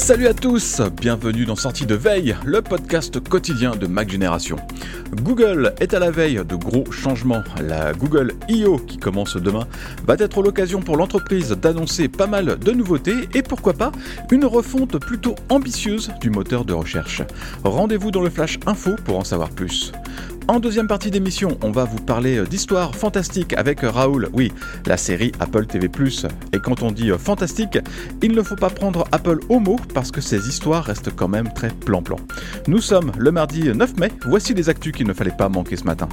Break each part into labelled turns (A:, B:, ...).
A: Salut à tous, bienvenue dans Sortie de Veille, le podcast quotidien de Mac Génération. Google est à la veille de gros changements. La Google I.O. qui commence demain va être l'occasion pour l'entreprise d'annoncer pas mal de nouveautés et pourquoi pas une refonte plutôt ambitieuse du moteur de recherche. Rendez-vous dans le Flash Info pour en savoir plus. En deuxième partie d'émission, on va vous parler d'histoire fantastique avec Raoul. Oui, la série Apple TV+. Et quand on dit fantastique, il ne faut pas prendre Apple au mot parce que ces histoires restent quand même très plan-plan. Nous sommes le mardi 9 mai, voici les actus qu'il ne fallait pas manquer ce matin.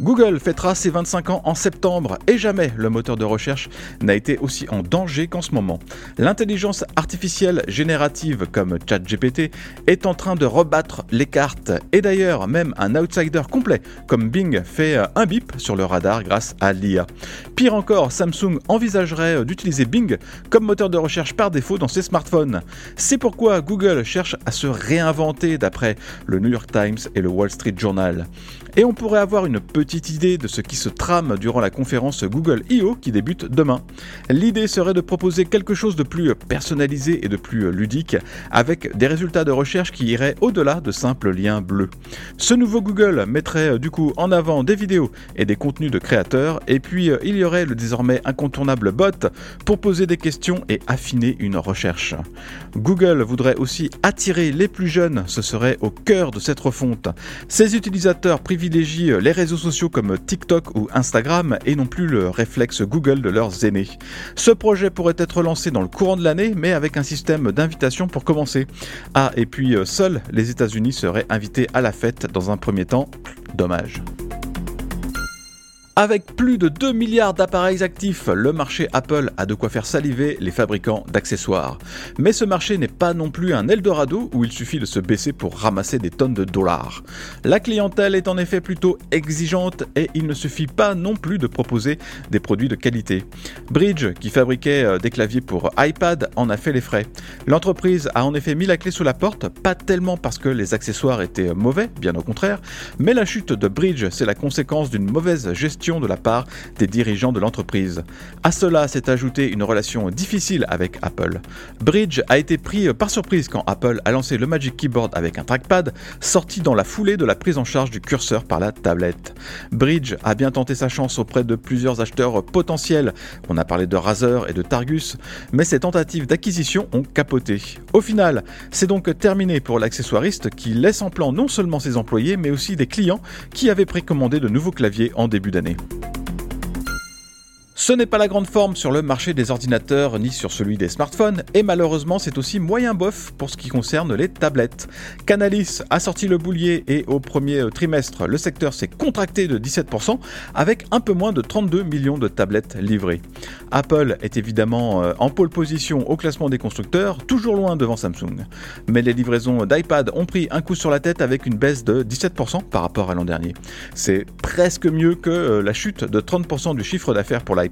A: Google fêtera ses 25 ans en septembre et jamais le moteur de recherche n'a été aussi en danger qu'en ce moment. L'intelligence artificielle générative comme ChatGPT est en train de rebattre les cartes et d'ailleurs même un outsider complet comme Bing fait un bip sur le radar grâce à l'IA. Pire encore, Samsung envisagerait d'utiliser Bing comme moteur de recherche par défaut dans ses smartphones. C'est pourquoi Google cherche à se réinventer d'après le New York Times et le Wall Street Journal. Et on pourrait avoir une petite idée de ce qui se trame durant la conférence Google I.O. qui débute demain. L'idée serait de proposer quelque chose de plus personnalisé et de plus ludique, avec des résultats de recherche qui iraient au-delà de simples liens bleus. Ce nouveau Google mettrait du coup en avant des vidéos et des contenus de créateurs, et puis il y aurait le désormais incontournable bot pour poser des questions et affiner une recherche. Google voudrait aussi attirer les plus jeunes, ce serait au cœur de cette refonte. Ses utilisateurs privilégient les réseaux sociaux comme TikTok ou Instagram et non plus le réflexe Google de leurs aînés. Ce projet pourrait être lancé dans le courant de l'année, mais avec un système d'invitation pour commencer. Ah, et puis seuls les États-Unis seraient invités à la fête dans un premier temps. Dommage. Avec plus de 2 milliards d'appareils actifs, le marché Apple a de quoi faire saliver les fabricants d'accessoires. Mais ce marché n'est pas non plus un Eldorado où il suffit de se baisser pour ramasser des tonnes de dollars. La clientèle est en effet plutôt exigeante et il ne suffit pas non plus de proposer des produits de qualité. Bridge, qui fabriquait des claviers pour iPad, en a fait les frais. L'entreprise a en effet mis la clé sous la porte, pas tellement parce que les accessoires étaient mauvais, bien au contraire, mais la chute de Bridge, c'est la conséquence d'une mauvaise gestion de la part des dirigeants de l'entreprise. À cela s'est ajoutée une relation difficile avec Apple. Bridge a été pris par surprise quand Apple a lancé le Magic Keyboard avec un trackpad, sorti dans la foulée de la prise en charge du curseur par la tablette. Bridge a bien tenté sa chance auprès de plusieurs acheteurs potentiels, on a parlé de Razer et de Targus, mais ces tentatives d'acquisition ont capoté. Au final, c'est donc terminé pour l'accessoiriste qui laisse en plan non seulement ses employés, mais aussi des clients qui avaient précommandé de nouveaux claviers en début d'année. え? Ce n'est pas la grande forme sur le marché des ordinateurs ni sur celui des smartphones, et malheureusement c'est aussi moyen bof pour ce qui concerne les tablettes. Canalis a sorti le boulier et au premier trimestre, le secteur s'est contracté de 17% avec un peu moins de 32 millions de tablettes livrées. Apple est évidemment euh, en pole position au classement des constructeurs, toujours loin devant Samsung. Mais les livraisons d'iPad ont pris un coup sur la tête avec une baisse de 17% par rapport à l'an dernier. C'est presque mieux que euh, la chute de 30% du chiffre d'affaires pour l'iPad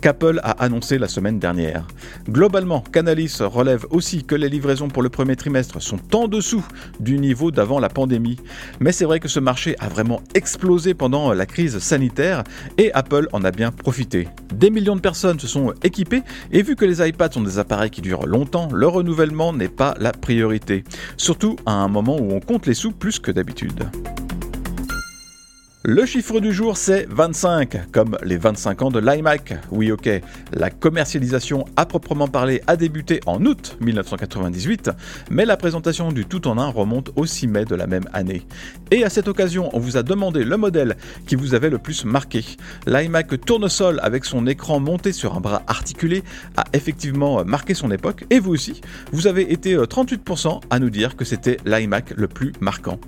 A: qu'Apple a annoncé la semaine dernière. Globalement, Canalis relève aussi que les livraisons pour le premier trimestre sont en dessous du niveau d'avant la pandémie. Mais c'est vrai que ce marché a vraiment explosé pendant la crise sanitaire et Apple en a bien profité. Des millions de personnes se sont équipées et vu que les iPads sont des appareils qui durent longtemps, le renouvellement n'est pas la priorité. Surtout à un moment où on compte les sous plus que d'habitude. Le chiffre du jour, c'est 25, comme les 25 ans de l'iMac. Oui, ok, la commercialisation à proprement parler a débuté en août 1998, mais la présentation du tout en un remonte au 6 mai de la même année. Et à cette occasion, on vous a demandé le modèle qui vous avait le plus marqué. L'iMac tournesol avec son écran monté sur un bras articulé a effectivement marqué son époque, et vous aussi, vous avez été 38% euh, à nous dire que c'était l'iMac le plus marquant.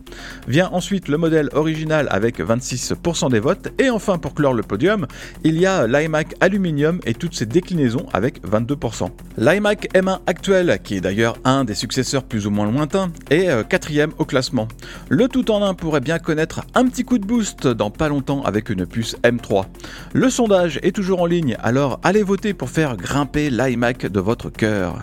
A: Vient ensuite le modèle original avec 25 6% des votes. Et enfin, pour clore le podium, il y a l'iMac Aluminium et toutes ses déclinaisons avec 22%. L'iMac M1 actuel, qui est d'ailleurs un des successeurs plus ou moins lointains, est euh, quatrième au classement. Le tout en un pourrait bien connaître un petit coup de boost dans pas longtemps avec une puce M3. Le sondage est toujours en ligne, alors allez voter pour faire grimper l'iMac de votre cœur.